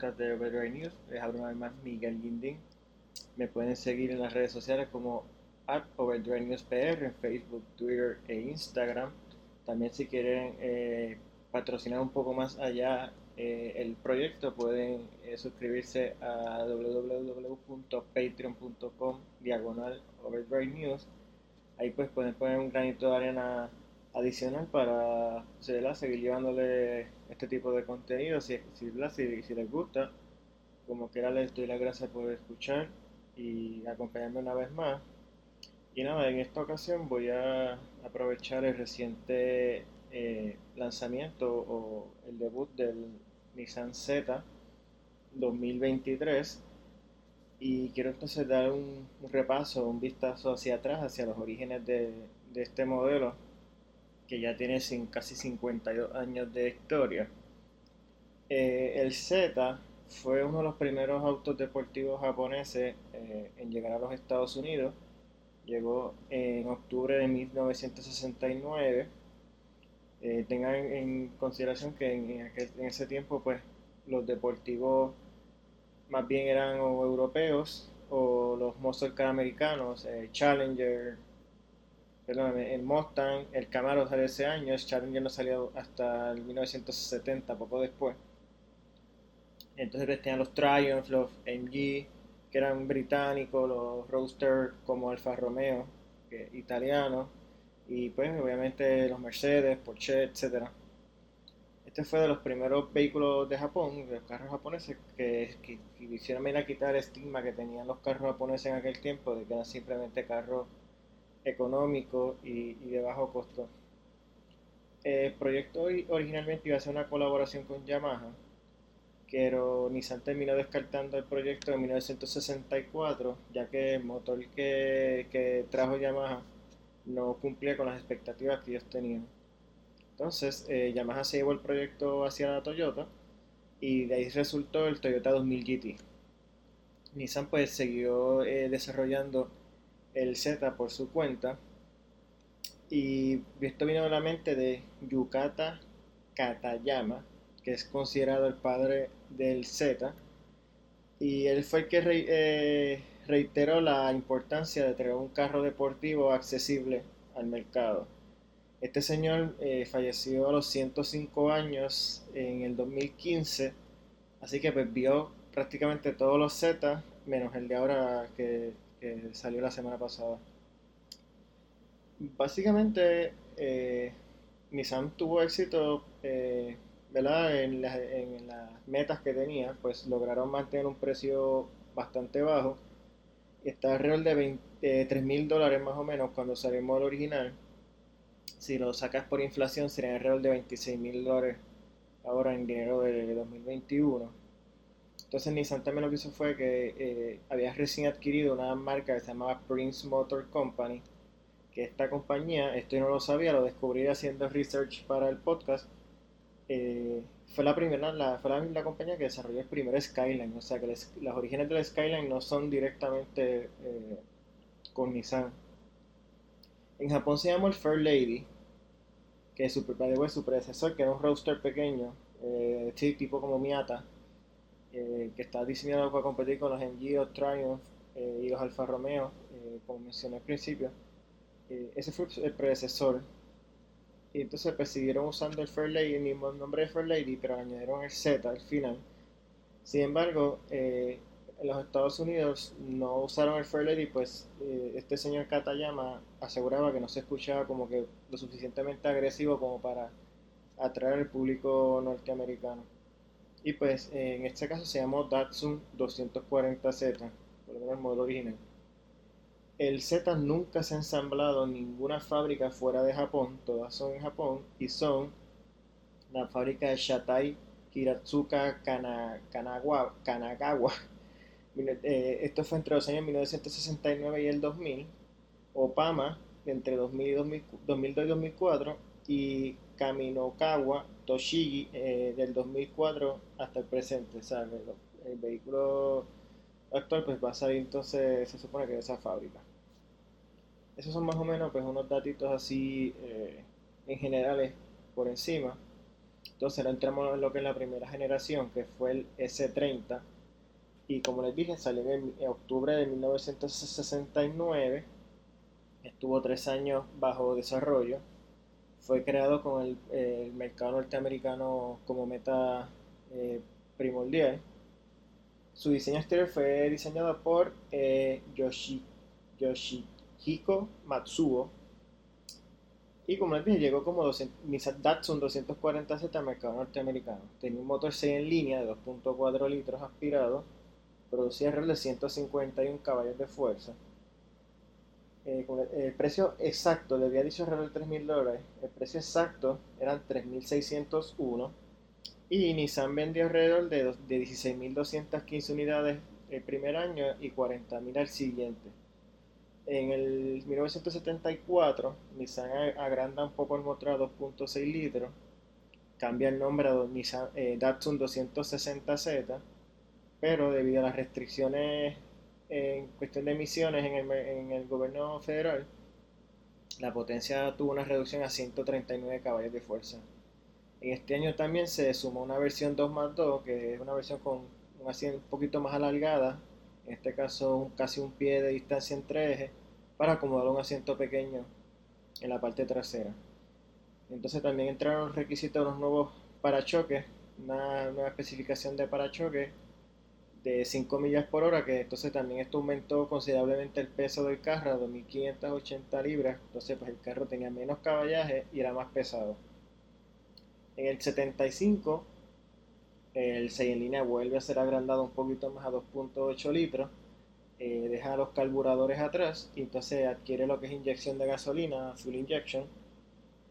de Overdrive News. Les hablo una vez más Miguel Guindín. Me pueden seguir en las redes sociales como at PR en Facebook, Twitter e Instagram. También si quieren eh, patrocinar un poco más allá eh, el proyecto pueden eh, suscribirse a www.patreon.com diagonal Overdrive News. Ahí pues pueden poner un granito de arena adicional para seguir llevándole este tipo de contenido si, si, si, les gusta. Como quiera les doy las gracias por escuchar y acompañarme una vez más. Y nada, en esta ocasión voy a aprovechar el reciente eh, lanzamiento o el debut del Nissan Z 2023 y quiero entonces dar un, repaso, un vistazo hacia atrás, hacia los orígenes de, este modelo que ya tiene casi 52 años de historia. Eh, el Z fue uno de los primeros autos deportivos japoneses eh, en llegar a los Estados Unidos. Llegó en octubre de 1969 eh, tengan en consideración que en, ese tiempo pues los deportivos más bien eran europeos o los muscle car americanos, Challenger, perdón, el Mustang, el Camaro salió ese año, el Challenger no salió hasta el 1970, poco después. Entonces tenían los Triumph, los MG, que eran británicos, los Roadster como Alfa Romeo, que, italianos, y pues obviamente los Mercedes, Porsche, etc. Este fue de los primeros vehículos de Japón, de los carros japoneses, que, que, hicieron venir a quitar el estigma que tenían los carros japoneses en aquel tiempo, de que eran simplemente carros económicos y, de bajo costo. El proyecto originalmente iba a ser una colaboración con Yamaha, pero Nissan terminó descartando el proyecto en 1964, ya que el motor que, que trajo Yamaha no cumplía con las expectativas que ellos tenían. Entonces, eh, Yamaha se llevó el proyecto hacia la Toyota y de ahí resultó el Toyota 2000 GT. Nissan pues siguió eh, desarrollando el Z por su cuenta y esto vino de la mente de Yukata Katayama, que es considerado el padre del Z, y él fue el que eh, reiteró la importancia de tener un carro deportivo accesible al mercado. Este señor eh, falleció a los 105 años en el 2015, así que pues, vio prácticamente todos los Z, menos el de ahora que, salió la semana pasada. Básicamente, eh, Nissan tuvo éxito eh, En, las, en las metas que tenía, pues lograron mantener un precio bastante bajo está alrededor de 23 mil dólares más o menos cuando salió el modelo original. Si lo sacas por inflación sería alrededor de 26 mil dólares ahora en dinero de 2021. Entonces Nissan también lo que hizo fue que eh, había recién adquirido una marca que se llamaba Prince Motor Company, que esta compañía, esto yo no lo sabía, lo descubrí haciendo research para el podcast, eh, fue la primera, fue la, compañía que desarrolló el primer Skyline, o sea que las orígenes del Skyline no son directamente eh, con Nissan. En Japón se llamó el Fair Lady, que es su, su predecesor, que era un roadster pequeño, tipo como Miata, eh, que está diseñado para competir con los MG, Triumph y los Alfa Romeo, como mencioné al principio. ese fue el predecesor y entonces siguieron usando el Fairlady, el mismo nombre de Fairlady, pero añadieron el Z al final. Sin embargo, eh, en los Estados Unidos no usaron el Fairlady, pues eh, este señor Katayama aseguraba que no se escuchaba como que lo suficientemente agresivo como para atraer al público norteamericano. Y pues en este caso se llamó Datsun 240Z, por lo menos el modelo original. El Z nunca se ha ensamblado en ninguna fábrica fuera de Japón, todas son en Japón y son la fábrica de Shatai Kiratsuka Kanagawa. Eh, esto fue entre los años 1969 y el 2000. Opama entre 2002 y 2004 y Kaminokawa Toshigi eh, del 2004 hasta el presente. el, vehículo actual pues va a salir entonces, se supone que de esa fábrica. Esos son más o menos pues unos datitos así eh, en generales por encima. Entonces ahora entramos en lo que es la primera generación, que fue el S30. Y como les dije, salió en, octubre de 1969. Estuvo tres años bajo desarrollo. Fue creado con el, mercado norteamericano como meta eh, primordial. Su diseño exterior fue diseñado por eh, Yoshi, Yoshihiko Matsuo, y como les dije, llegó como 200, Nissan Datsun 240Z al mercado norteamericano. Tenía un motor 6 en línea de 2.4 litros aspirado, producía alrededor de 151 caballos de fuerza. Eh, el, precio exacto, le había dicho alrededor de 3.000 dólares, el precio exacto eran 3.601 y Nissan vendió alrededor de, de 16.215 unidades el primer año y 40.000 al siguiente. En el 1974, Nissan agranda un poco el motor a 2.6 litros, cambia el nombre a Nissan, eh, Datsun 260Z, pero debido a las restricciones en cuestión de emisiones en el, en el gobierno federal, la potencia tuvo una reducción a 139 caballos de fuerza. En este año también se sumó una versión 2 más 2, que es una versión con un asiento un poquito más alargada, en este caso casi un pie de distancia entre ejes, para acomodar un asiento pequeño en la parte trasera. Entonces también entraron requisitos de los nuevos parachoques, una nueva especificación de parachoques de 5 millas por hora, que entonces también esto aumentó considerablemente el peso del carro a 2.580 libras, entonces pues el carro tenía menos caballaje y era más pesado. En el 75 el 6 en línea vuelve a ser agrandado un poquito más a 2.8 litros eh, deja los carburadores atrás y entonces adquiere lo que es inyección de gasolina, fuel injection,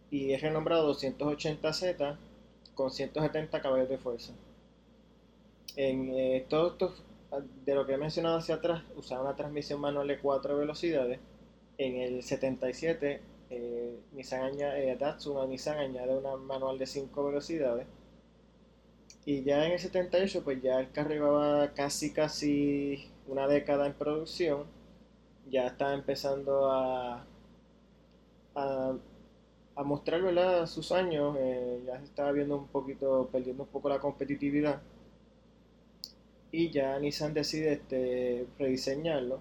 y es renombrado 280Z con 170 caballos de fuerza. En eh, todo esto, de lo que he mencionado hacia atrás, usaba una transmisión manual de 4 velocidades. En el 77, eh, Nissan añade, Datsun Nissan añade una manual de 5 velocidades. Y ya en el 78, pues ya el carro llevaba casi, casi una década en producción, ya está empezando a, a, mostrar sus años, eh, ya se estaba viendo un poquito, perdiendo un poco la competitividad. Y ya Nissan decide este, rediseñarlo.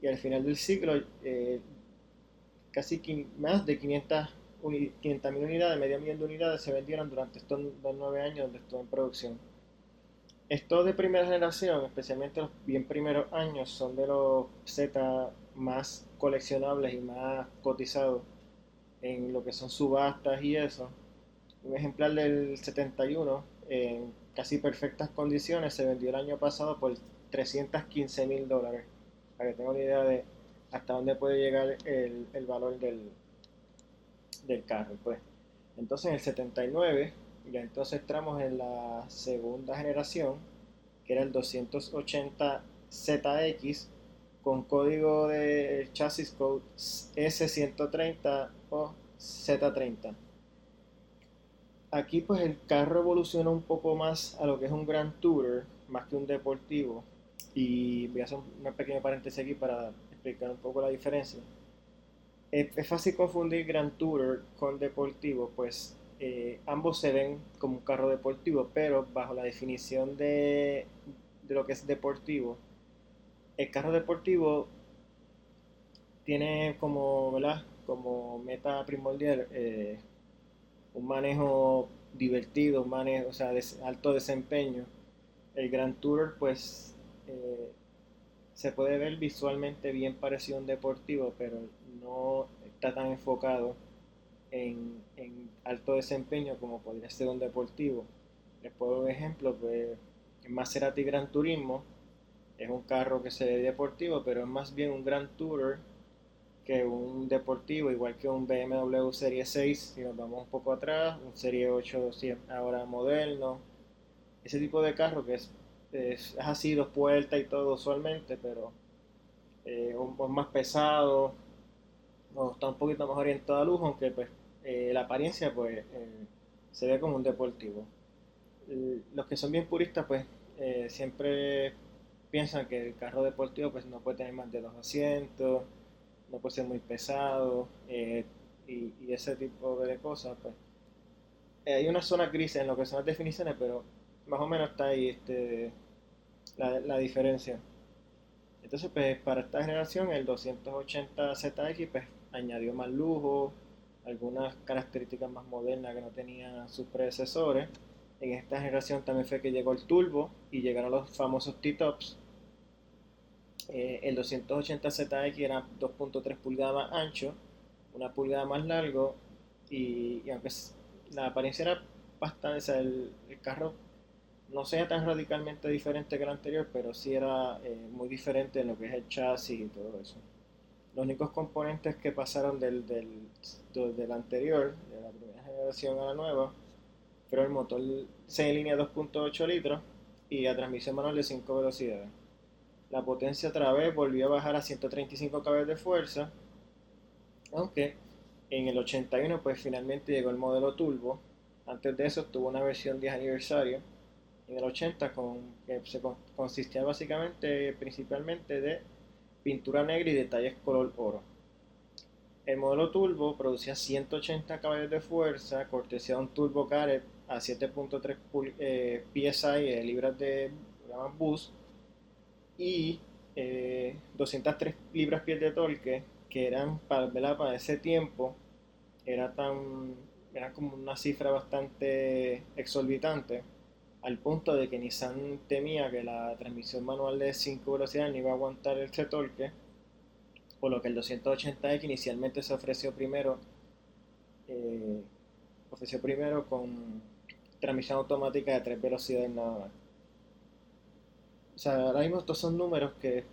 Y al final del ciclo, eh, casi más de 500 500.000 unidades, medio millón de unidades se vendieron durante estos nueve años donde estuvo en producción. Estos de primera generación, especialmente los bien primeros años, son de los Z más coleccionables y más cotizados en lo que son subastas y eso. Un ejemplar del 71, en casi perfectas condiciones, se vendió el año pasado por 315 mil dólares. Para que tengan una idea de hasta dónde puede llegar el, el valor del, del carro. Pues. Entonces en el 79 ya entonces entramos en la segunda generación, que era el 280ZX con código de chasis code S130 o Z30. Aquí pues el carro evoluciona un poco más a lo que es un Grand Tourer, más que un deportivo. Y voy a hacer una pequeña paréntesis aquí para explicar un poco la diferencia. Es, fácil confundir Grand Tourer con deportivo, pues eh, ambos se ven como un carro deportivo, pero bajo la definición de, lo que es deportivo, el carro deportivo tiene como, ¿verdad? como meta primordial eh, un manejo divertido, un manejo, o sea, de alto desempeño. El Grand Tourer, pues, eh, se puede ver visualmente bien parecido a un deportivo, pero no está tan enfocado en, alto desempeño como podría ser un deportivo. Les puedo un ejemplo, pues el Maserati Gran Turismo es un carro que se ve deportivo, pero es más bien un Gran Tourer que un deportivo, igual que un BMW Serie 6, si nos vamos un poco atrás, un Serie 8 ahora moderno, ese tipo de carro que es, es, así, dos puertas y todo usualmente, pero eh, un, más pesado, o está un poquito más orientado a lujo, aunque pues eh, la apariencia pues eh, se ve como un deportivo. Los que son bien puristas pues eh, siempre piensan que el carro deportivo pues no puede tener más de dos asientos, no puede ser muy pesado y, ese tipo de cosas pues eh, hay una zona gris en lo que son las definiciones, pero más o menos está ahí este, la, la diferencia. Entonces, pues para esta generación, el 280ZX pues, añadió más lujo, algunas características más modernas que no tenían sus predecesores. En esta generación también fue que llegó el turbo y llegaron los famosos T-Tops. Eh, el 280ZX era 2.3 pulgadas más ancho, una pulgada más largo y, aunque la apariencia era bastante, o sea, el, carro no sea tan radicalmente diferente que el anterior, pero sí era eh, muy diferente en lo que es el chasis y todo eso. Los únicos componentes que pasaron del, del, del anterior, de la primera generación a la nueva, fueron el motor 6 línea 2.8 litros y la transmisión manual de 5 velocidades. La potencia otra vez volvió a bajar a 135 caballos de fuerza, aunque en el 81 pues finalmente llegó el modelo turbo. Antes de eso tuvo una versión 10 aniversario en el 80 con, que se consistía básicamente principalmente de pintura negra y detalles color oro. El modelo turbo producía 180 caballos de fuerza, cortesía de un turbo caret a 7.3 eh, PSI eh, libras de bus y 203 eh, libras pies de torque que eran para, para ese tiempo era tan era como una cifra bastante exorbitante al punto de que Nissan temía que la transmisión manual de 5 velocidades no iba a aguantar este torque, por lo que el 280X inicialmente se ofreció primero, eh, ofreció primero con transmisión automática de 3 velocidades nada más. O sea, ahora mismo estos son números que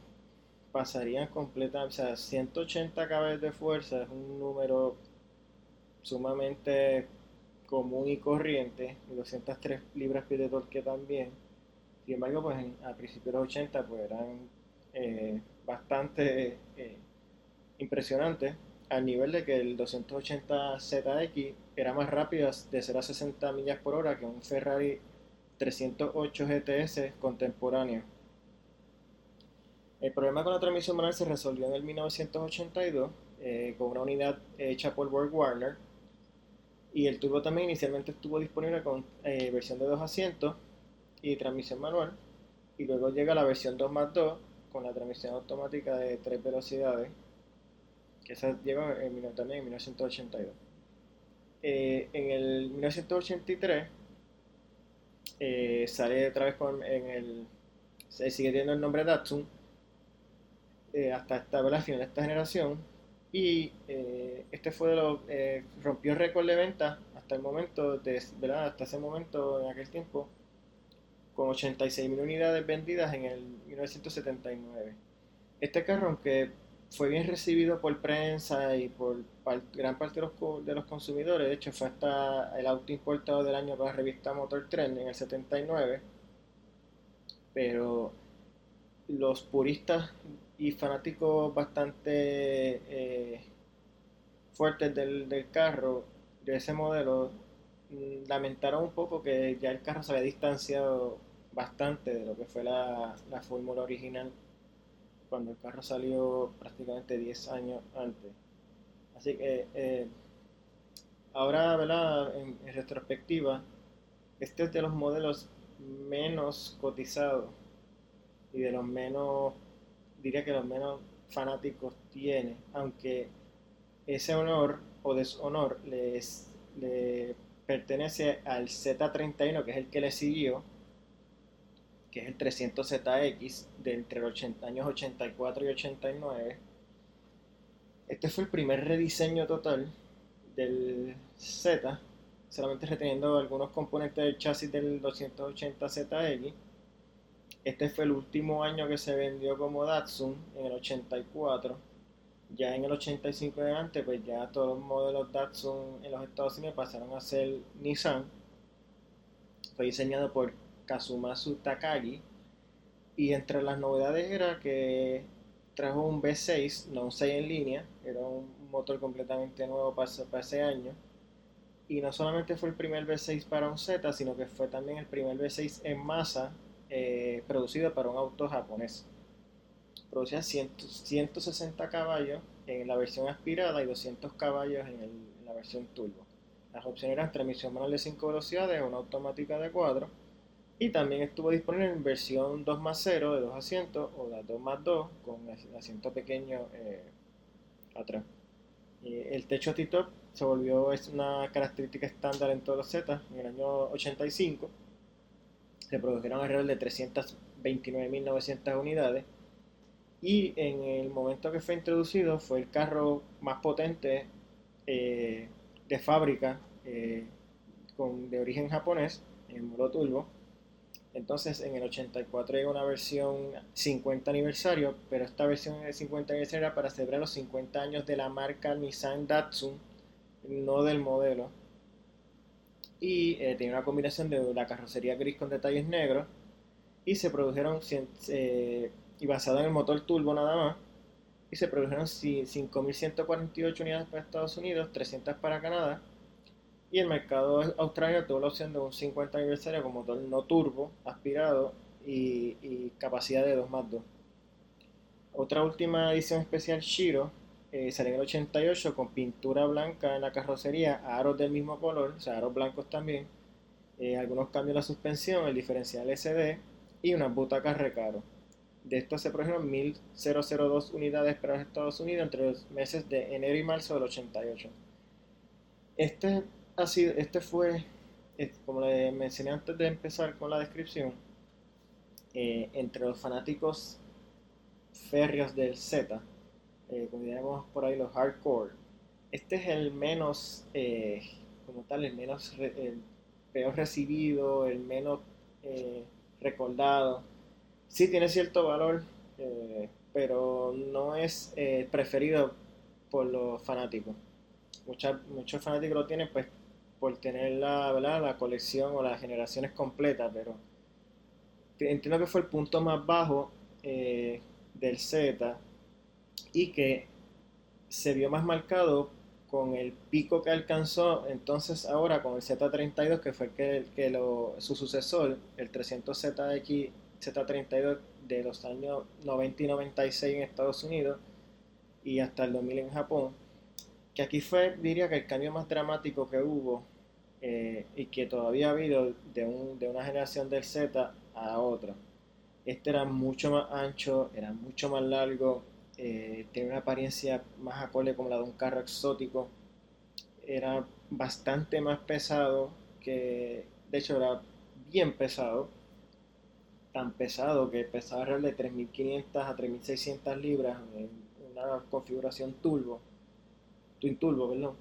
pasarían completamente, o sea, 180 caballos de fuerza es un número sumamente común y corriente, y 203 libras pie de torque también. Sin embargo, pues a principios de los 80 pues eran eh, bastante eh, impresionantes, al nivel de que el 280ZX era más rápido de 0 a 60 millas por hora que un Ferrari 308 GTS contemporáneo. El problema con la transmisión manual se resolvió en el 1982 eh, con una unidad hecha por Borg Warner y el turbo también inicialmente estuvo disponible con eh, versión de dos asientos y transmisión manual. Y luego llega la versión 2 más 2 con la transmisión automática de tres velocidades. Que esa llegó en, también en 1982. Eh, en el 1983 eh, sale otra vez con, en el. Sigue teniendo el nombre Datsun. Hasta esta, ¿verdad? final de esta generación y eh, este fue los, eh, rompió récord de venta hasta el momento, de, ¿verdad? hasta ese momento, en aquel tiempo, con 86.000 unidades vendidas en el 1979. Este carro, aunque fue bien recibido por prensa y por gran parte de los, de los, consumidores, de hecho fue hasta el auto importado del año para la revista Motor Trend en el 79, pero los puristas y fanáticos bastante eh, fuertes del, carro, de ese modelo, mm, lamentaron un poco que ya el carro se había distanciado bastante de lo que fue la, fórmula original cuando el carro salió prácticamente 10 años antes. Así que eh, ahora, en, retrospectiva, este es de los modelos menos cotizados y de los menos diría que los menos fanáticos tiene, aunque ese honor o deshonor les, le pertenece al Z31, que es el que le siguió, que es el 300ZX, de entre los años 84 y 89. Este fue el primer rediseño total del Z, solamente reteniendo algunos componentes del chasis del 280ZX este fue el último año que se vendió como Datsun, en el 84. Ya en el 85 adelante, pues ya todos los modelos Datsun en los Estados Unidos pasaron a ser Nissan. Fue diseñado por Kazumasu Takagi. Y entre las novedades era que trajo un V6, no un 6 en línea, era un motor completamente nuevo para, para ese año. Y no solamente fue el primer V6 para un Z, sino que fue también el primer V6 en masa eh, producido para un auto japonés. Producía 160 caballos en la versión aspirada y 200 caballos en, la versión turbo. Las opciones eran transmisión manual de 5 velocidades, una automática de 4. Y también estuvo disponible en versión 2 más 0 de 2 asientos o la 2 más 2 con asiento pequeño eh, atrás. el techo T-Top se volvió es una característica estándar en todos los Z en el año 85. Se produjeron alrededor de 329.900 unidades y en el momento que fue introducido fue el carro más potente eh, de fábrica eh, con, de origen japonés, en modo turbo. Entonces en el 84 llegó una versión 50 aniversario, pero esta versión de 50 aniversario era para celebrar los 50 años de la marca Nissan Datsun, no del modelo. Y eh, tenía una combinación de la carrocería gris con detalles negros. Y se produjeron eh, y basado en el motor turbo nada más, y se produjeron 5.148 unidades para Estados Unidos, 300 para Canadá, y el mercado australiano tuvo la opción de un 50 aniversario con motor no turbo, aspirado y, capacidad de 2 más 2. Otra última edición especial Shiro eh, salió en el 88 con pintura blanca en la carrocería, aros del mismo color, o sea, aros blancos también, eh, algunos cambios en la suspensión, el diferencial SD y unas butacas recaro. De estos se produjeron 1.002 unidades para los Estados Unidos entre los meses de enero y marzo del 88. Este, ha sido, este fue, como le mencioné antes de empezar con la descripción, eh, entre los fanáticos férreos del Z, eh, como diríamos por ahí los hardcore, este es el menos, eh, como tal, el menos, el peor recibido, el menos eh, recordado. Sí tiene cierto valor, eh, pero no es eh, preferido por los fanáticos. muchos fanáticos lo tienen pues por tener la, la colección o las generaciones completas, pero entiendo que fue el punto más bajo eh, del Z y que se vio más marcado con el pico que alcanzó entonces ahora con el Z32 que fue que, que su sucesor, el 300ZX Z32 de los años 90 y 96 en Estados Unidos y hasta el 2000 en Japón, que aquí fue, diría que el cambio más dramático que hubo eh, y que todavía ha habido de, de una generación del Z a otra. Este era mucho más ancho, era mucho más largo, eh, tenía una apariencia más acorde como la de un carro exótico, era bastante más pesado, que de hecho era bien pesado, tan pesado que pesaba alrededor de 3.500 a 3.600 libras en una configuración turbo, turbo, perdón.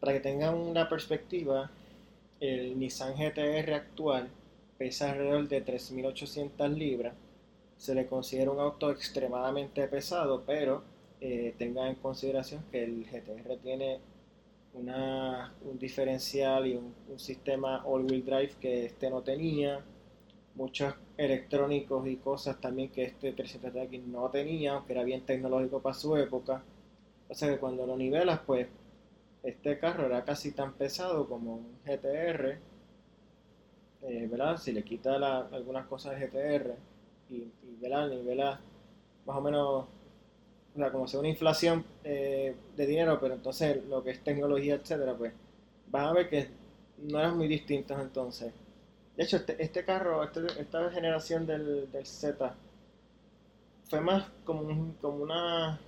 Para que tengan una perspectiva, el Nissan GTR actual pesa alrededor de 3.800 libras. Se le considera un auto extremadamente pesado, pero eh, tengan en consideración que el GTR tiene una, un diferencial y un, un sistema all-wheel drive que este no tenía muchos electrónicos y cosas también que este 300X no tenía, aunque era bien tecnológico para su época. O sea que cuando lo nivelas, pues este carro era casi tan pesado como un GTR, eh, ¿verdad? Si le quita algunas cosas de GTR y, y ¿verdad? nivela más o menos, como sea una inflación eh, de dinero, pero entonces lo que es tecnología, etcétera, pues vas a ver que no eran muy distintos entonces. De hecho, este, este carro, este, esta generación del, Z, fue más como, como, una,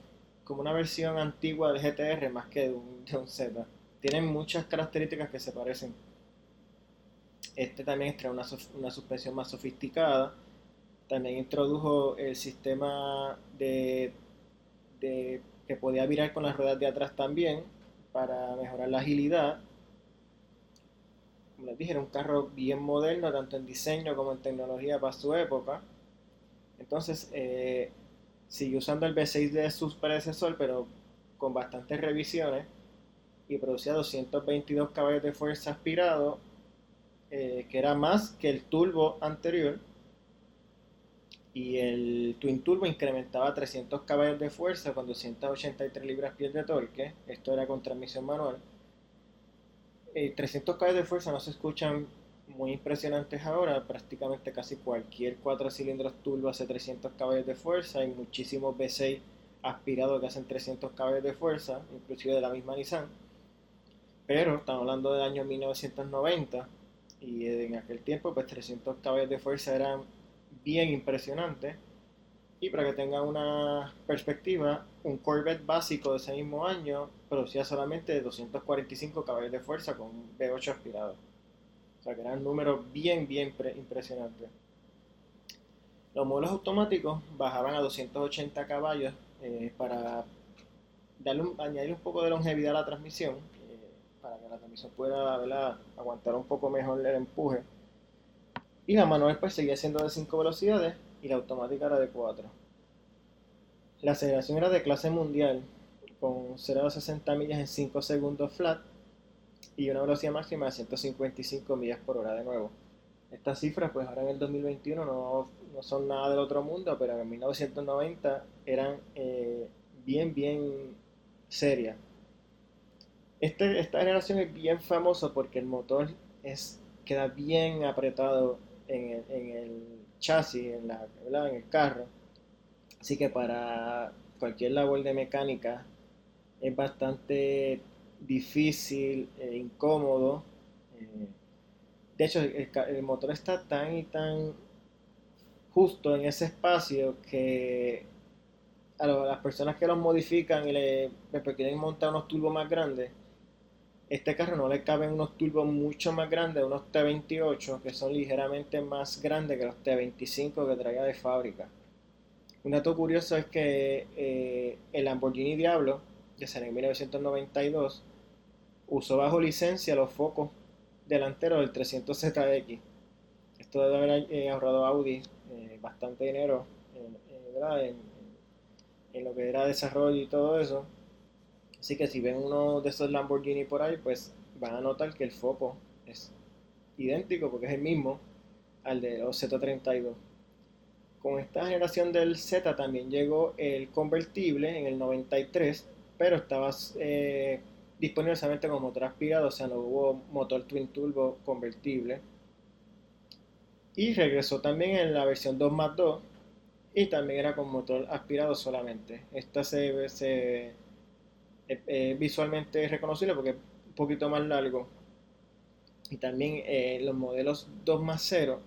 como una versión antigua del GTR más que de un, de un Z. Tienen muchas características que se parecen. Este también trae una, una suspensión más sofisticada. También introdujo el sistema de, que podía virar con las ruedas de atrás también para mejorar la agilidad como les dije, era un carro bien moderno, tanto en diseño como en tecnología para su época. Entonces, eh, siguió usando el V6 de su predecesor, pero con bastantes revisiones, y producía 222 caballos de fuerza aspirado, eh, que era más que el turbo anterior. Y el Twin Turbo incrementaba 300 caballos de fuerza con 283 libras-pies de torque. Esto era con transmisión manual 300 eh, caballos de fuerza no se escuchan muy impresionantes ahora, prácticamente casi cualquier 4 cilindros turbo hace 300 caballos de fuerza, hay muchísimos V6 aspirados que hacen 300 caballos de fuerza, inclusive de la misma Nissan. Pero estamos hablando del año 1990 y en aquel tiempo pues 300 caballos de fuerza eran bien impresionantes. Y para que tengan una perspectiva, un Corvette básico de ese mismo año producía solamente 245 caballos de fuerza con un V8 aspirado. O sea que eran números bien, bien impresionantes. Los modelos automáticos bajaban a 280 caballos eh, para darle añadir un poco de longevidad a la transmisión, eh, para que la transmisión pueda aguantar un poco mejor el empuje. Y la manual pues seguía siendo de 5 velocidades y la automática era de 4. La aceleración era de clase mundial, con 0 a 60 millas en 5 segundos flat y una velocidad máxima de 155 millas por hora de nuevo. Estas cifras pues ahora en el 2021 no, no son nada del otro mundo, pero en 1990 eran eh, bien, bien serias. Este, esta generación es bien famosa porque el motor es, queda bien apretado en el, en el chasis, en, la, en el carro. Así que para cualquier labor de mecánica es bastante difícil e incómodo. Eh, de hecho, el, motor está tan y tan justo en ese espacio que a, las personas que los modifican y le, quieren montar unos turbos más grandes, este carro no le caben unos turbos mucho más grandes, unos T28, que son ligeramente más grandes que los T25 que traía de fábrica. Un dato curioso es que eh, el Lamborghini Diablo, que salió en 1992, usó bajo licencia los focos delanteros del 300ZX. Esto debe haber eh, ahorrado Audi eh, bastante dinero en, en, lo que era desarrollo y todo eso. Así que si ven uno de esos Lamborghini por ahí, pues van a notar que el foco es idéntico porque es el mismo al de los Z32. Con esta generación del Z también llegó el convertible en el 93, pero estaba eh, disponible solamente con motor aspirado, o sea, no hubo motor twin turbo convertible. Y regresó también en la versión 2 más 2 y también era con motor aspirado solamente. Esta se, se eh, visualmente reconocible porque es un poquito más largo. Y también eh, los modelos 2 más 0,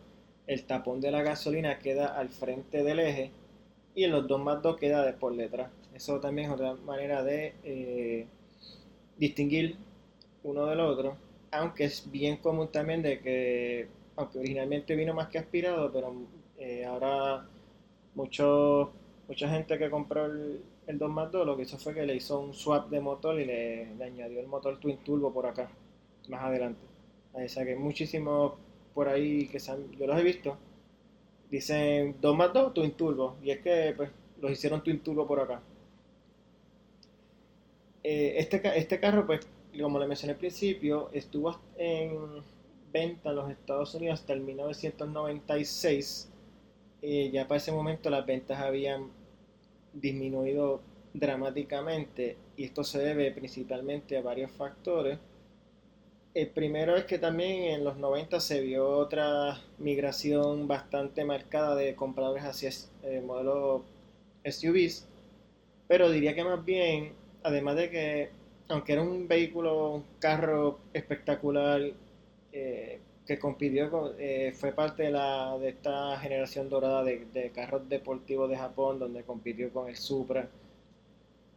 el tapón de la gasolina queda al frente del eje y en los 2 más 2 queda de por detrás. Eso también es otra manera de eh, distinguir uno del otro, aunque es bien común también de que, aunque originalmente vino más que aspirado, pero eh, ahora mucho, mucha gente que compró el, el 2 más 2 lo que hizo fue que le hizo un swap de motor y le, añadió el motor Twin Turbo por acá, más adelante. O sea muchísimos por ahí que yo los he visto, dicen 2 más 2 Twin Turbo, y es que pues los hicieron Twin Turbo por acá. Eh, este, este carro, pues, como le mencioné al principio, estuvo en venta en los Estados Unidos hasta el 1996. Eh, ya para ese momento las ventas habían disminuido dramáticamente y esto se debe principalmente a varios factores. El primero es que también en los 90 se vio otra migración bastante marcada de compradores hacia eh, modelos SUVs, pero diría que más bien además de que, aunque era un vehículo, un carro espectacular, eh, que compitió con, eh, fue parte de, la, de esta generación dorada de, carros deportivos de Japón, donde compitió con el Supra,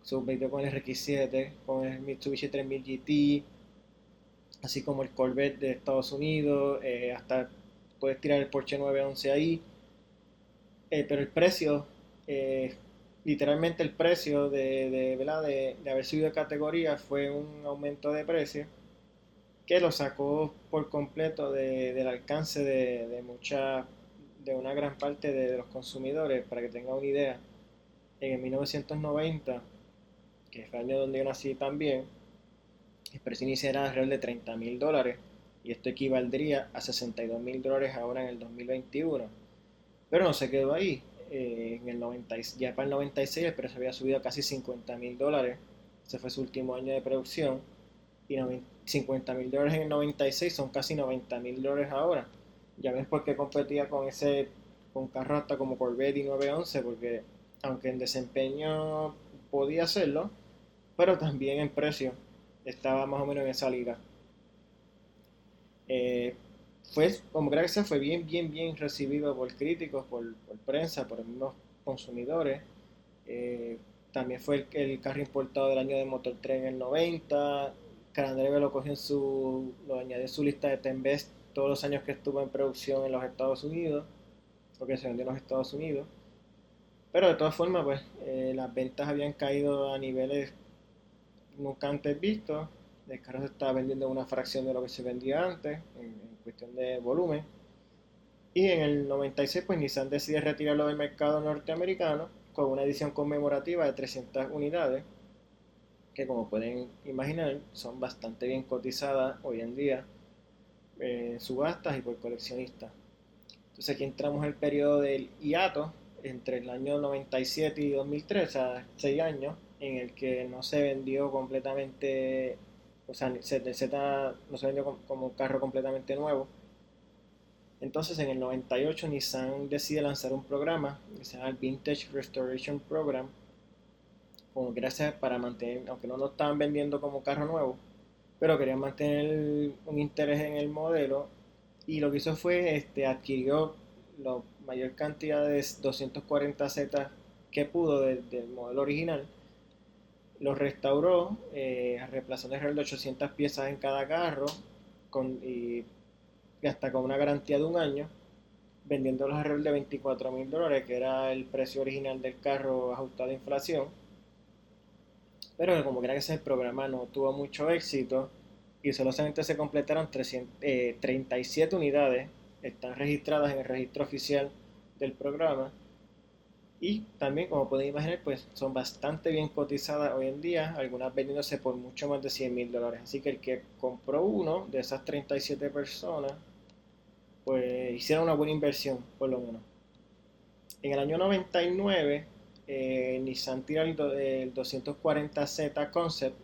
compitió con el RX-7, con el Mitsubishi 3000 GT, así como el Corvette de Estados Unidos, eh, hasta puedes tirar el Porsche 911 ahí, pero el precio literalmente el precio de, de, de, haber subido de categoría fue un aumento de precio que lo sacó por completo del alcance de, mucha de una gran parte de, los consumidores para que tengan una idea en 1990 que fue el año donde yo nací también el precio inicial era alrededor de 30 mil dólares y esto equivaldría a 62 mil dólares ahora en el 2021 pero no se quedó ahí eh, en el 90, ya para el 96 el precio había subido a casi 50 mil dólares. Ese fue su último año de producción. Y 50 mil dólares en el 96 son casi 90 mil dólares ahora. Ya ves por qué competía con ese con carro hasta como Corvette y 911, porque aunque en desempeño podía hacerlo, pero también en precio estaba más o menos en esa liga. Eh, fue, como creo se fue bien, bien, bien recibido por críticos, por, prensa, por mismos consumidores. Eh, también fue el, carro importado del año de Motor 3 en el 90. Calandreve lo cogió en su, lo añadió en su lista de Ten Best todos los años que estuvo en producción en los Estados Unidos, porque se vendió en los Estados Unidos. Pero de todas formas, pues eh, las ventas habían caído a niveles nunca antes vistos. El carro se estaba vendiendo una fracción de lo que se vendía antes, en, cuestión de volumen. Y en el 96, pues Nissan decide retirarlo del mercado norteamericano con una edición conmemorativa de 300 unidades, que como pueden imaginar son bastante bien cotizadas hoy en día en subastas y por coleccionistas. Entonces aquí entramos en el periodo del hiato entre el año 97 y 2003, o sea, 6 años, en el que no se vendió completamente, o sea, el Z no se vendió como un carro completamente nuevo. Entonces en el 98 Nissan decide lanzar un programa que se llama el Vintage Restoration Program, como gracias para mantener, aunque no lo estaban vendiendo como carro nuevo, pero querían mantener un interés en el modelo y lo que hizo fue este, adquirió la mayor cantidad de 240 Z que pudo del modelo original los restauró, eh, reemplazando alrededor de 800 piezas en cada carro con, y, hasta con una garantía de un año, vendiéndolos alrededor de 24 mil dólares, que era el precio original del carro ajustado a inflación. Pero como quiera que sea, el programa no tuvo mucho éxito y solamente se completaron 37 eh, unidades, están registradas en el registro oficial del programa y también, como pueden imaginar, pues son bastante bien cotizadas hoy en día, algunas vendiéndose por mucho más de 100 mil dólares. Así que el que compró uno de esas 37 personas, pues hicieron una buena inversión, por lo menos. En el año 99, eh, Nissan tira el, 240Z Concept,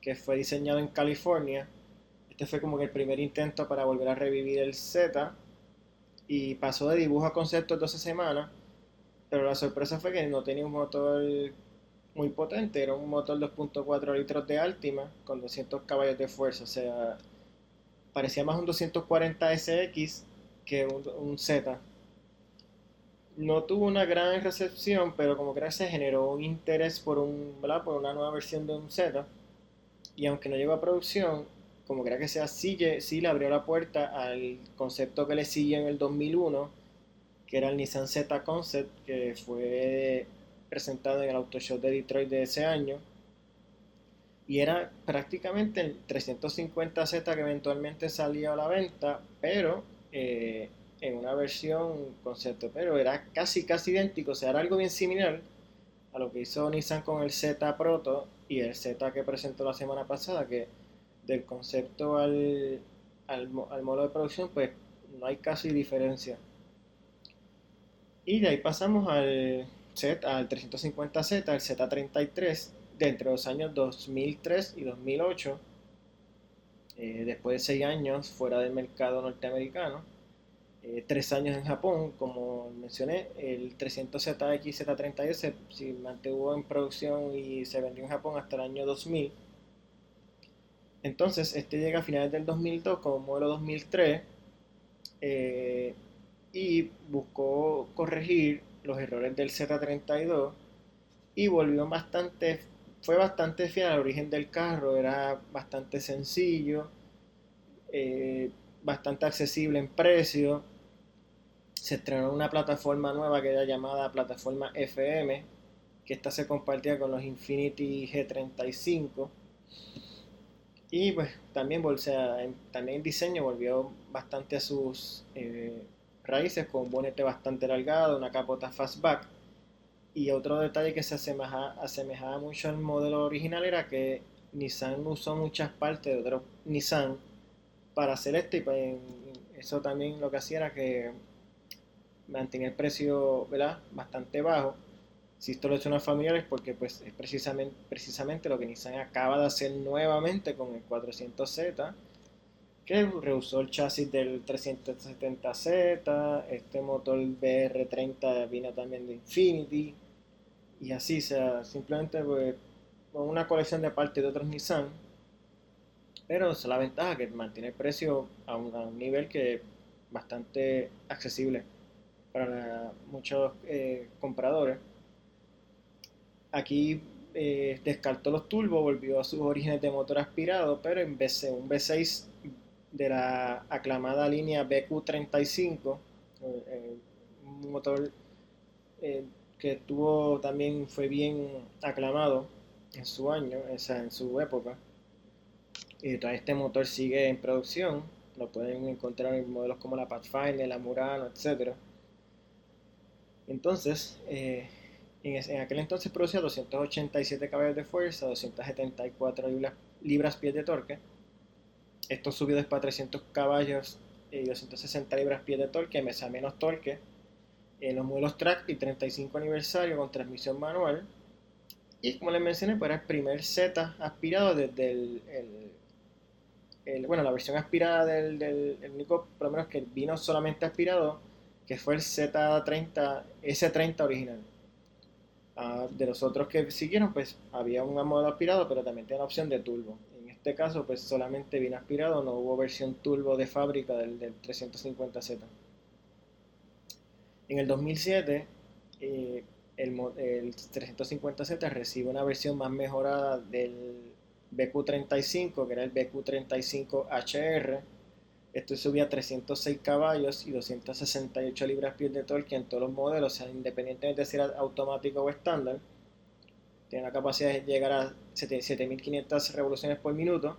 que fue diseñado en California. Este fue como el primer intento para volver a revivir el Z. Y pasó de dibujo a concepto en 12 semanas pero la sorpresa fue que no tenía un motor muy potente, era un motor 2.4 litros de Altima con 200 caballos de fuerza, o sea, parecía más un 240 SX que un, Z. No tuvo una gran recepción, pero como que se generó un interés por, un, por una nueva versión de un Z. Y aunque no llegó a producción, como crea que sea, sí, sí le abrió la puerta al concepto que le sigue en el 2001 que era el Nissan Z Concept, que fue presentado en el Auto Show de Detroit de ese año. Y era prácticamente el 350Z que eventualmente salió a la venta, pero eh, en una versión concepto, pero era casi casi idéntico, o sea, era algo bien similar a lo que hizo Nissan con el Z Proto y el Z que presentó la semana pasada, que del concepto al, al, al modo de producción, pues no hay casi diferencia. Y de ahí pasamos al, Z, al 350Z, al Z33, de entre los años 2003 y 2008, eh, después de seis años fuera del mercado norteamericano, eh, tres años en Japón, como mencioné, el 300ZX Z32 se, mantuvo en producción y se vendió en Japón hasta el año 2000. Entonces, este llega a finales del 2002 como modelo 2003. Eh, y buscó corregir los errores del Z32 y volvió bastante, fue bastante fiel al origen del carro, era bastante sencillo, eh, bastante accesible en precio. Se estrenó una plataforma nueva que era llamada plataforma FM, que esta se compartía con los Infinity G35. Y pues también, o también el diseño volvió bastante a sus eh, raíces con un bonete bastante alargado, una capota fastback. Y otro detalle que se asemejaba, mucho al modelo original era que Nissan usó muchas partes de otro Nissan para hacer esto y pues, eso también lo que hacía era que mantenía el precio ¿verdad? bastante bajo. Si esto lo unos familiares porque pues es precisamente, precisamente lo que Nissan acaba de hacer nuevamente con el 400Z que rehusó el chasis del 370Z, este motor BR30 vino también de Infinity, y así, o sea, simplemente pues, con una colección de partes de otros Nissan, Pero es la ventaja que mantiene el precio a un, nivel que bastante accesible para muchos eh, compradores. Aquí eh, descartó los turbos, volvió a sus orígenes de motor aspirado, pero en vez de un V6 de la aclamada línea BQ35, eh, un motor que tuvo también fue bien aclamado en su año, en su época. Y este motor sigue en producción. Lo pueden encontrar en modelos como la Pathfinder, la Murano, etc. Entonces, eh, en, aquel entonces producía 287 caballos de fuerza, 274 libras, libras pies de torque. Esto subió después a 300 caballos y 260 libras pies de torque, me menos torque en los modelos track y 35 aniversario con transmisión manual. Y como les mencioné, pues era el primer Z aspirado desde el, bueno, la versión aspirada del, del el único, por lo menos que vino solamente aspirado, que fue el Z30, S30 original. Ah, de los otros que siguieron, pues había un modelo aspirado, pero también tenía la opción de turbo. En este caso, pues solamente vino aspirado, no hubo versión turbo de fábrica del, del 350Z. En el 2007, eh, el, el 350Z recibe una versión más mejorada del BQ35, que era el BQ35HR. Esto subía a 306 caballos y 268 libras-pie de torque en todos los modelos, sea, independientemente de si era automático o estándar. Tiene la capacidad de llegar a 7500 revoluciones por minuto.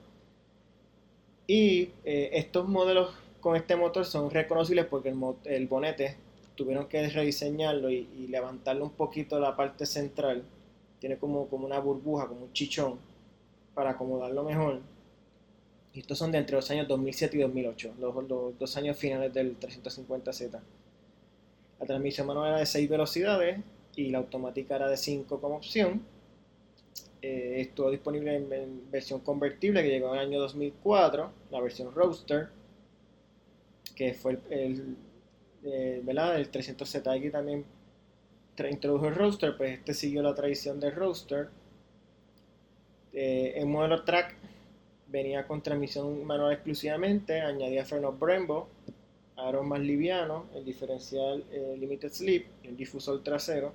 Y eh, estos modelos con este motor son reconocibles porque el, bonete tuvieron que rediseñarlo y, levantarlo un poquito la parte central. Tiene como, como una burbuja, como un chichón, para acomodarlo mejor. Y estos son de entre los años 2007 y 2008, los, dos años finales del 350Z. La transmisión manual era de 6 velocidades y la automática era de 5 como opción. Eh, estuvo disponible en, versión convertible que llegó en el año 2004, la versión Roadster, que fue el eh, ¿verdad? El 300ZX también introdujo el roadster, pues este siguió la tradición del roadster. Eh, el modelo track venía con transmisión manual exclusivamente, añadía frenos Brembo, aros más livianos, el diferencial eh, Limited Slip el difusor trasero.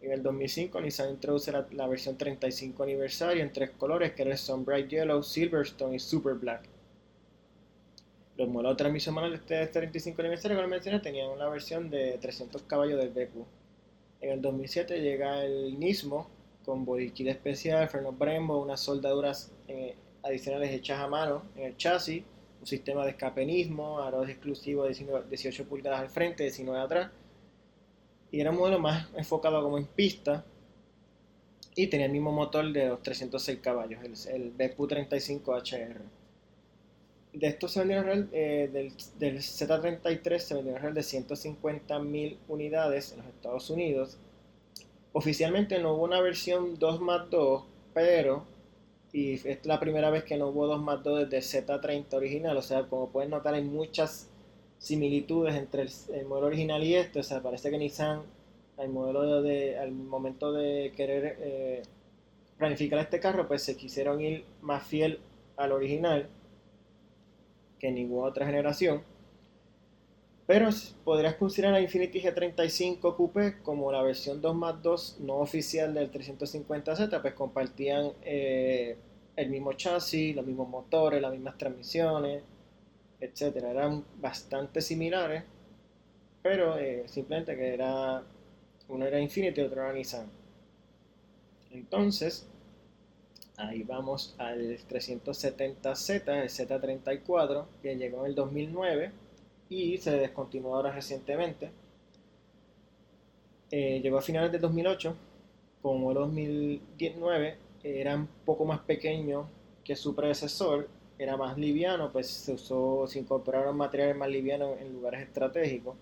En el 2005 Nissan introduce la, versión 35 aniversario en tres colores que era el Sunbright Yellow, Silverstone y Super Black. Los modelos de transmisión manual de este 35 aniversario, como mencioné, tenían una versión de 300 caballos del BQ. En el 2007 llega el Nismo con body kit especial, frenos Brembo, unas soldaduras eh, adicionales hechas a mano en el chasis, un sistema de escape Nismo, aros exclusivos de 18 pulgadas al frente, 19 atrás. Y era un modelo más enfocado como en pista, y tenía el mismo motor de los 306 caballos, el, el BQ35HR de estos se vendieron eh, del, del, Z33 se vendieron de 150.000 unidades en los Estados Unidos. Oficialmente no hubo una versión 2 más 2, pero y es la primera vez que no hubo 2 más 2 desde el Z30 original, o sea, como pueden notar hay muchas similitudes entre el, modelo original y este, o sea, parece que Nissan al modelo de, al momento de querer eh, planificar este carro, pues se quisieron ir más fiel al original que ninguna otra generación. Pero podrías considerar la Infiniti G35 Coupé como la versión 2 más 2 no oficial del 350Z, pues compartían eh, el mismo chasis, los mismos motores, las mismas transmisiones, etcétera. Eran bastante similares, pero eh, simplemente que era uno era Infiniti y otro era Nissan. Entonces, Ahí vamos al 370Z, el Z34, que llegó en el 2009 y se descontinuó ahora recientemente. Eh, llegó a finales del 2008, como el 2019 era un poco más pequeño que su predecesor, era más liviano, pues se usó, se incorporaron materiales más livianos en lugares estratégicos.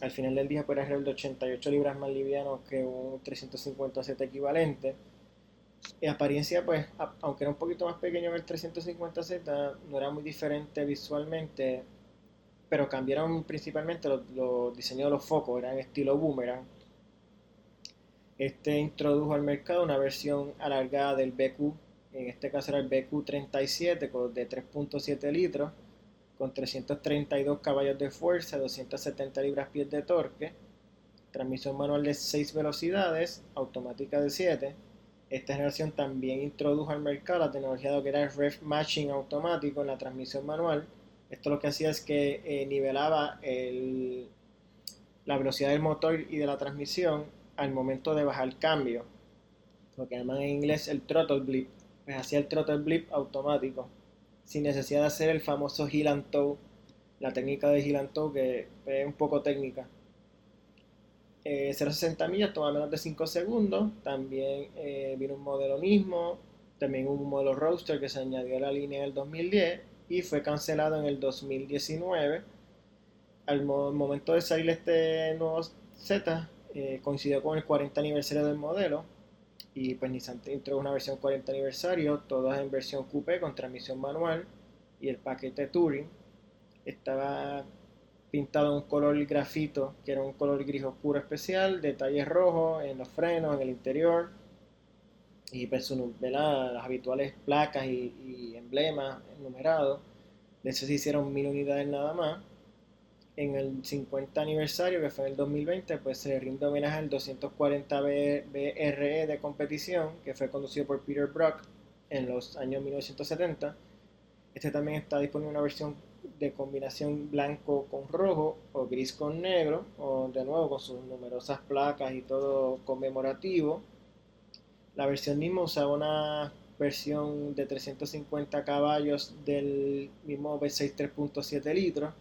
Al final del día, pues era alrededor de 88 libras más liviano que un 350Z equivalente en apariencia, pues, aunque era un poquito más pequeño que el 350Z, no era muy diferente visualmente, pero cambiaron principalmente los, diseños de los focos, eran estilo boomerang. Este introdujo al mercado una versión alargada del BQ en este caso era el BQ37 de 3.7 litros, con 332 caballos de fuerza, 270 libras-pies de torque, transmisión manual de 6 velocidades, automática de 7. Esta generación también introdujo al mercado la tecnología de lo que era el matching automático en la transmisión manual. Esto lo que hacía es que eh, nivelaba la velocidad del motor y de la transmisión al momento de bajar el cambio, lo que llaman en inglés el throttle blip. Pues hacía el throttle blip automático, sin necesidad de hacer el famoso heel and toe, la técnica de heel and toe que es un poco técnica. Eh, 0.60 millas toma menos de 5 segundos, también eh, vino un modelo mismo, también un modelo Roadster que se añadió a la línea en el 2010 y fue cancelado en el 2019. Al momento de salir este nuevo Z, eh, coincidió con el 40 aniversario del modelo y pues Nissan introdujo una versión 40 aniversario, todas en versión coupé con transmisión manual y el paquete Touring estaba pintado en un color grafito, que era un color gris oscuro especial, detalles rojos en los frenos, en el interior y pues las habituales placas y, y emblemas numerados. De eso se hicieron mil unidades nada más en el 50 aniversario, que fue en el 2020, pues se rinde homenaje al 240 BRE de competición, que fue conducido por Peter Brock en los años 1970. Este también está disponible una versión de combinación blanco con rojo o gris con negro, o de nuevo con sus numerosas placas y todo conmemorativo. La versión misma usaba una versión de 350 caballos del mismo V6 3.7 litros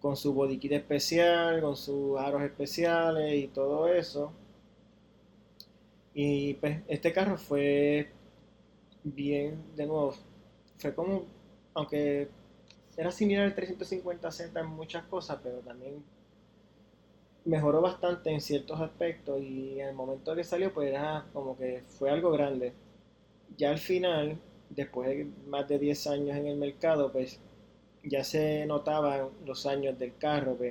con su body kit especial, con sus aros especiales y todo eso. Y pues este carro fue bien, de nuevo, fue como, aunque era similar al 350Z en muchas cosas, pero también mejoró bastante en ciertos aspectos y en el momento que salió pues era como que fue algo grande. Ya al final, después de más de 10 años en el mercado, pues ya se notaba los años del carro, que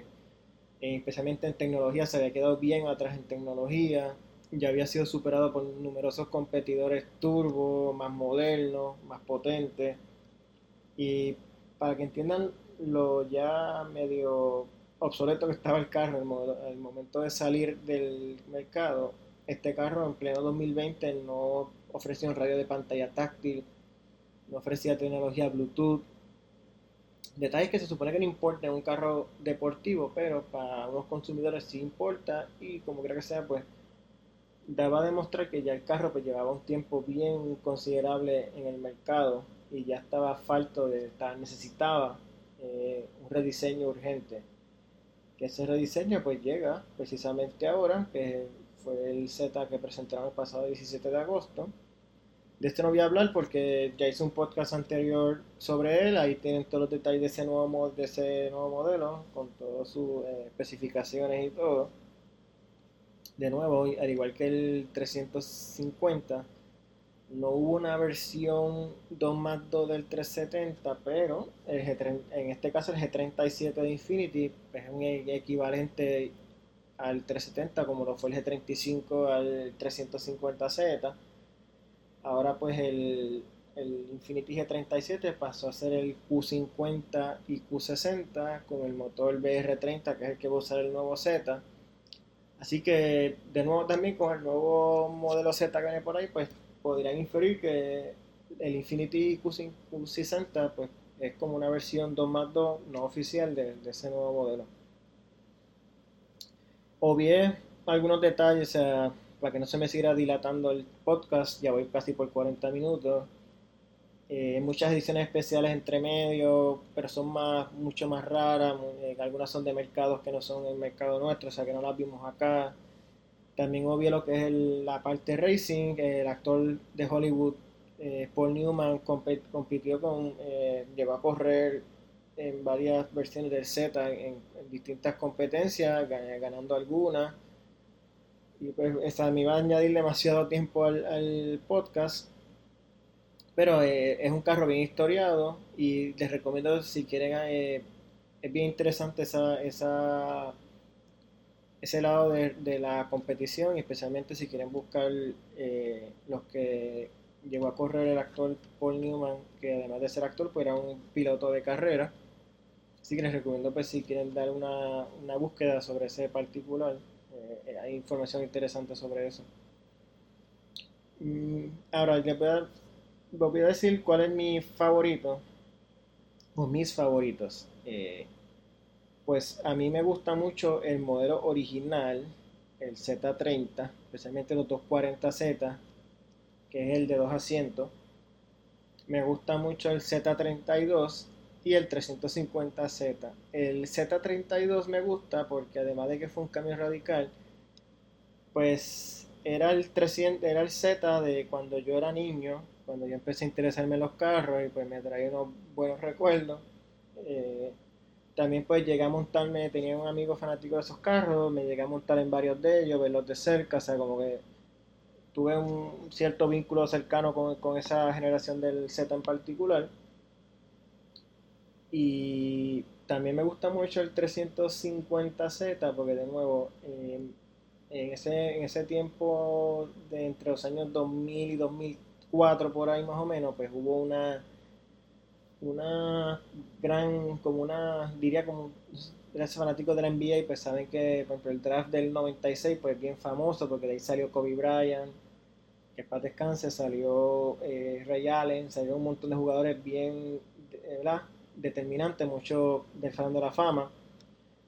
eh, especialmente en tecnología se había quedado bien atrás en tecnología, ya había sido superado por numerosos competidores turbo, más modernos, más potentes. Y para que entiendan lo ya medio obsoleto que estaba el carro el momento de salir del mercado, este carro en pleno 2020 no ofrecía un radio de pantalla táctil, no ofrecía tecnología Bluetooth, detalles que se supone que no importa en un carro deportivo, pero para unos consumidores sí importa y como quiera que sea, pues daba a demostrar que ya el carro pues llevaba un tiempo bien considerable en el mercado y ya estaba falto de necesitaba eh, un rediseño urgente. Que ese rediseño pues llega precisamente ahora, que fue el Z que presentaron el pasado 17 de agosto de este no voy a hablar porque ya hice un podcast anterior sobre él, ahí tienen todos los detalles de ese nuevo, modelo, con todas sus eh, especificaciones y todo. De nuevo, al igual que el 350, no hubo una versión 2 más 2 del 370, pero en este caso el G37 de Infinity es un e-, equivalente al 370 como lo fue el G35 al 350Z Ahora pues el, Infiniti G37 pasó a ser el Q50 y Q60 con el motor BR30 que es el que va a usar el nuevo Z. Así que de nuevo también con el nuevo modelo Z que viene por ahí pues podrían inferir que el Infiniti Q60 pues es como una versión 2 más 2 no oficial de, ese nuevo modelo. O bien algunos detalles, sea, para que no se me siga dilatando el podcast, ya voy casi por 40 minutos. Eh, muchas ediciones especiales entre medio, pero son más, mucho más raras. Eh, algunas son de mercados que no son el mercado nuestro, o sea que no las vimos acá. También obvio lo que es la parte racing, el actor de Hollywood, eh, Paul Newman, compitió con, llegó a correr en varias versiones del Z en distintas competencias, ganando algunas. Y pues esa me iba a añadir demasiado tiempo al, podcast. Pero eh, es un carro bien historiado y les recomiendo si quieren, eh, es bien interesante esa, esa, ese lado de, la competición, especialmente si quieren buscar eh, los que llegó a correr el actor Paul Newman, que además de ser actor, pues era un piloto de carrera. Así que les recomiendo, pues, si quieren dar una, una búsqueda sobre ese particular, eh, hay información interesante sobre eso. Mm, ahora, les voy, a, voy a decir cuál es mi favorito, o mis favoritos. Eh, pues a mí me gusta mucho el modelo original, el Z30, especialmente los 240Z, que es el de dos asientos. Me gusta mucho el Z32 y el 350Z. El Z32 me gusta porque además de que fue un cambio radical, pues era el 300, era el Z de cuando yo era niño, cuando yo empecé a interesarme en los carros y pues me traía unos buenos recuerdos. Eh, también pues llegué a montarme, tenía un amigo fanático de esos carros, me llegué a montar en varios de ellos, verlos de cerca, o sea, como que tuve un cierto vínculo cercano con, esa generación del Z en particular. Y también me gusta mucho el 350Z porque de nuevo, en, ese, en ese tiempo de entre los años 2000 y 2004 por ahí más o menos, pues hubo una una gran, como una, diría como, eres fanático de la NBA, pues saben que por ejemplo, el draft del 96 pues bien famoso porque de ahí salió Kobe Bryant, que para descanse, salió eh, Ray Allen, salió un montón de jugadores bien ¿verdad? determinantes, muchos del Salón de la Fama.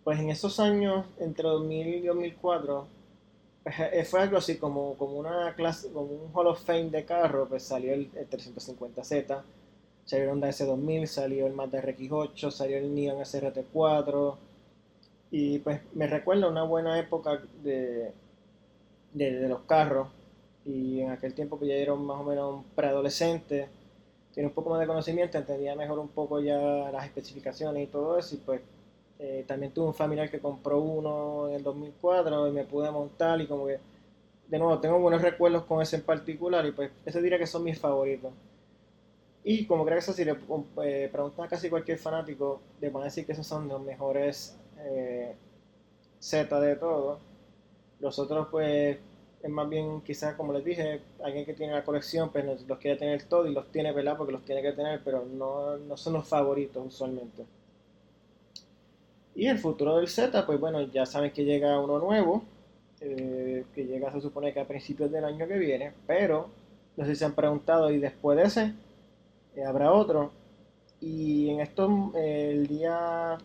Pues en esos años, entre 2000 y 2004, pues, eh, fue algo así como, como una clase, como un Hall of Fame de carro, pues salió el, 350Z, salió el Honda S2000, salió el Mazda RX8, salió el Neon SRT4, y pues me recuerda una buena época de, de los carros, y en aquel tiempo que ya era más o menos un preadolescente, tiene un poco más de conocimiento, entendía mejor un poco ya las especificaciones y todo eso, y pues eh, también tuve un familiar que compró uno en el 2004 y me pude montar. Y como que, de nuevo, tengo buenos recuerdos con ese en particular. Y pues ese diría que son mis favoritos. Y como creo que eso si le eh, preguntan a casi cualquier fanático, le van a decir que esos son los mejores eh, Z de todo. Los otros pues es más bien quizás como les dije, alguien que tiene la colección pues los quiere tener todo y los tiene, ¿verdad? Porque los tiene que tener, pero no, no son los favoritos usualmente. Y el futuro del Z, pues bueno, ya saben que llega uno nuevo, eh, que llega se supone que a principios del año que viene, pero no sé si se han preguntado y después de ese eh, habrá otro. Y en esto, eh, el día,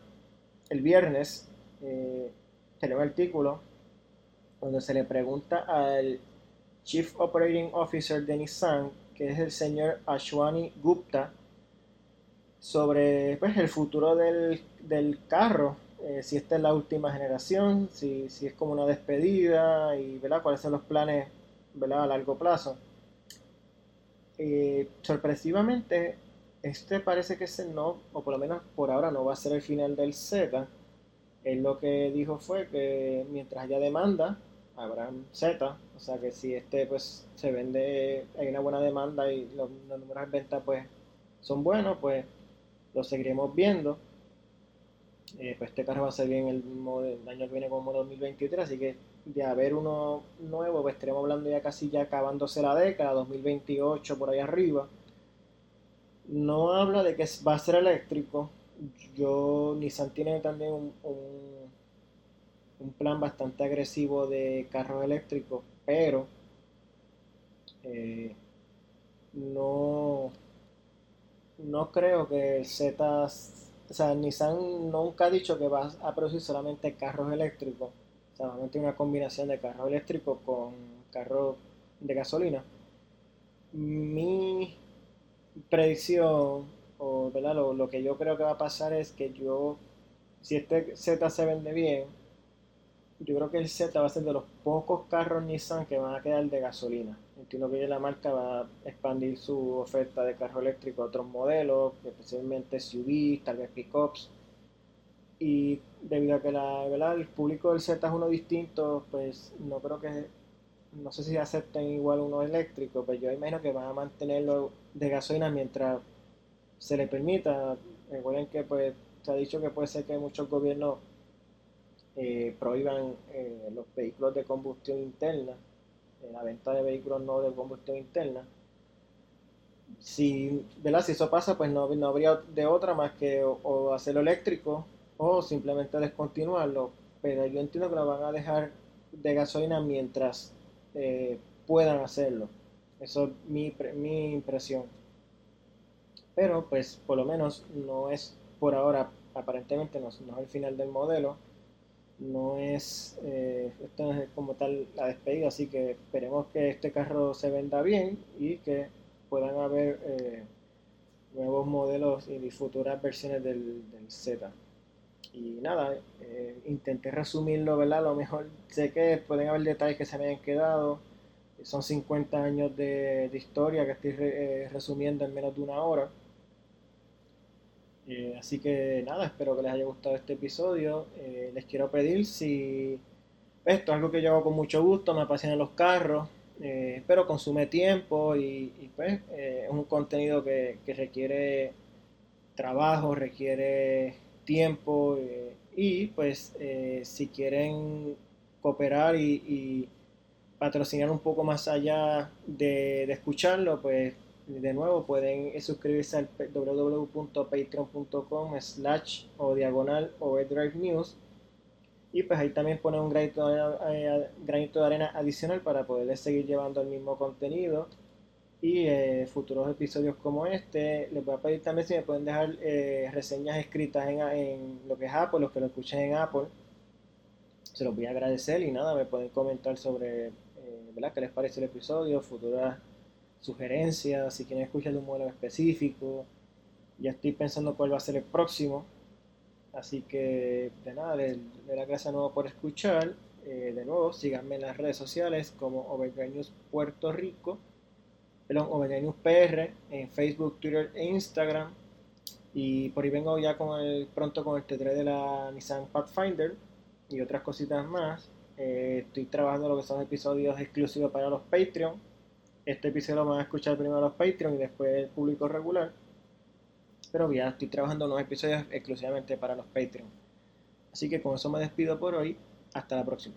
el viernes, eh, un artículo donde se le pregunta al Chief Operating Officer de Nissan, que es el señor Ashwani Gupta, sobre pues, el futuro del, carro, eh, si esta es la última generación, si, si, es como una despedida y ¿verdad? cuáles son los planes ¿verdad? a largo plazo. Eh, sorpresivamente, este parece que ese no, o por lo menos por ahora no va a ser el final del Z. Él lo que dijo fue que mientras haya demanda, habrá Z, o sea que si este pues se vende, hay una buena demanda y los, números de venta pues son buenos, pues lo seguiremos viendo. Eh, pues este carro va a ser bien el, el año que viene como 2023, así que de haber uno nuevo, pues estaremos hablando ya casi ya acabándose la década, 2028 por ahí arriba. No habla de que va a ser eléctrico. Yo, Nissan tiene también un un plan bastante agresivo de carros eléctricos, pero eh, no, no creo que el Z, o sea, Nissan nunca ha dicho que va a producir solamente carros eléctricos, solamente una combinación de carros eléctricos con carros de gasolina. Mi predicción, o ¿verdad? Lo, lo que yo creo que va a pasar es que yo, si este Z se vende bien, yo creo que el Z va a ser de los pocos carros Nissan que van a quedar de gasolina. Entiendo que la marca va a expandir su oferta de carro eléctrico a otros modelos, especialmente SUVs, tal vez pickups. Y debido a que la, ¿verdad? el público del Z es uno distinto, pues no creo que, no sé si acepten igual uno eléctrico, pero yo imagino que van a mantenerlo de gasolina mientras se le permita. Recuerden que pues se ha dicho que puede ser que muchos gobiernos eh, prohíban eh, los vehículos de combustión interna, eh, la venta de vehículos no de combustión interna. si, ¿verdad? si eso pasa, pues no, no habría de otra más que o, hacerlo eléctrico o simplemente descontinuarlo. Pero yo entiendo que lo van a dejar de gasolina mientras eh, puedan hacerlo. Eso es mi, mi impresión. Pero pues por lo menos no es por ahora, aparentemente no, es el final del modelo. No es, eh, esto es como tal la despedida, así que esperemos que este carro se venda bien y que puedan haber eh, nuevos modelos y futuras versiones del, Z. Y nada, eh, intenté resumirlo, ¿verdad? Lo mejor sé que pueden haber detalles que se me hayan quedado. Son 50 años de, historia que estoy resumiendo en menos de una hora. Eh, así que nada, espero que les haya gustado este episodio. Eh, les quiero pedir si esto es algo que yo hago con mucho gusto, me apasionan los carros, eh, pero consume tiempo y, pues es un contenido que, requiere trabajo, requiere tiempo y pues si quieren cooperar y, patrocinar un poco más allá de, escucharlo, pues de nuevo pueden suscribirse al www.patreon.com slash o diagonal overdrive news. Y pues ahí también ponen un granito de, eh, granito de arena adicional para poder seguir llevando el mismo contenido y eh, futuros episodios como este. Les voy a pedir también si me pueden dejar eh, reseñas escritas en, en, lo que es Apple, los que lo escuchen en Apple. Se los voy a agradecer y nada, me pueden comentar sobre ¿verdad? qué les parece el episodio, futuras sugerencias, si quieren escuchar un modelo específico. Ya estoy pensando cuál va a ser el próximo. Así que de nada, de, la gracias de nuevo por escuchar. Eh, de nuevo, síganme en las redes sociales como Overdrive News Puerto Rico, perdón, Overdrive News PR en Facebook, Twitter e Instagram. Y por ahí vengo ya con el, pronto con el T3 de la Nissan Pathfinder y otras cositas más. Eh, estoy trabajando lo que son episodios exclusivos para los Patreon este episodio lo van a escuchar primero los Patreon y después el público regular. Pero ya estoy trabajando unos episodios exclusivamente para los Patreon. Así que con eso me despido por hoy. Hasta la próxima.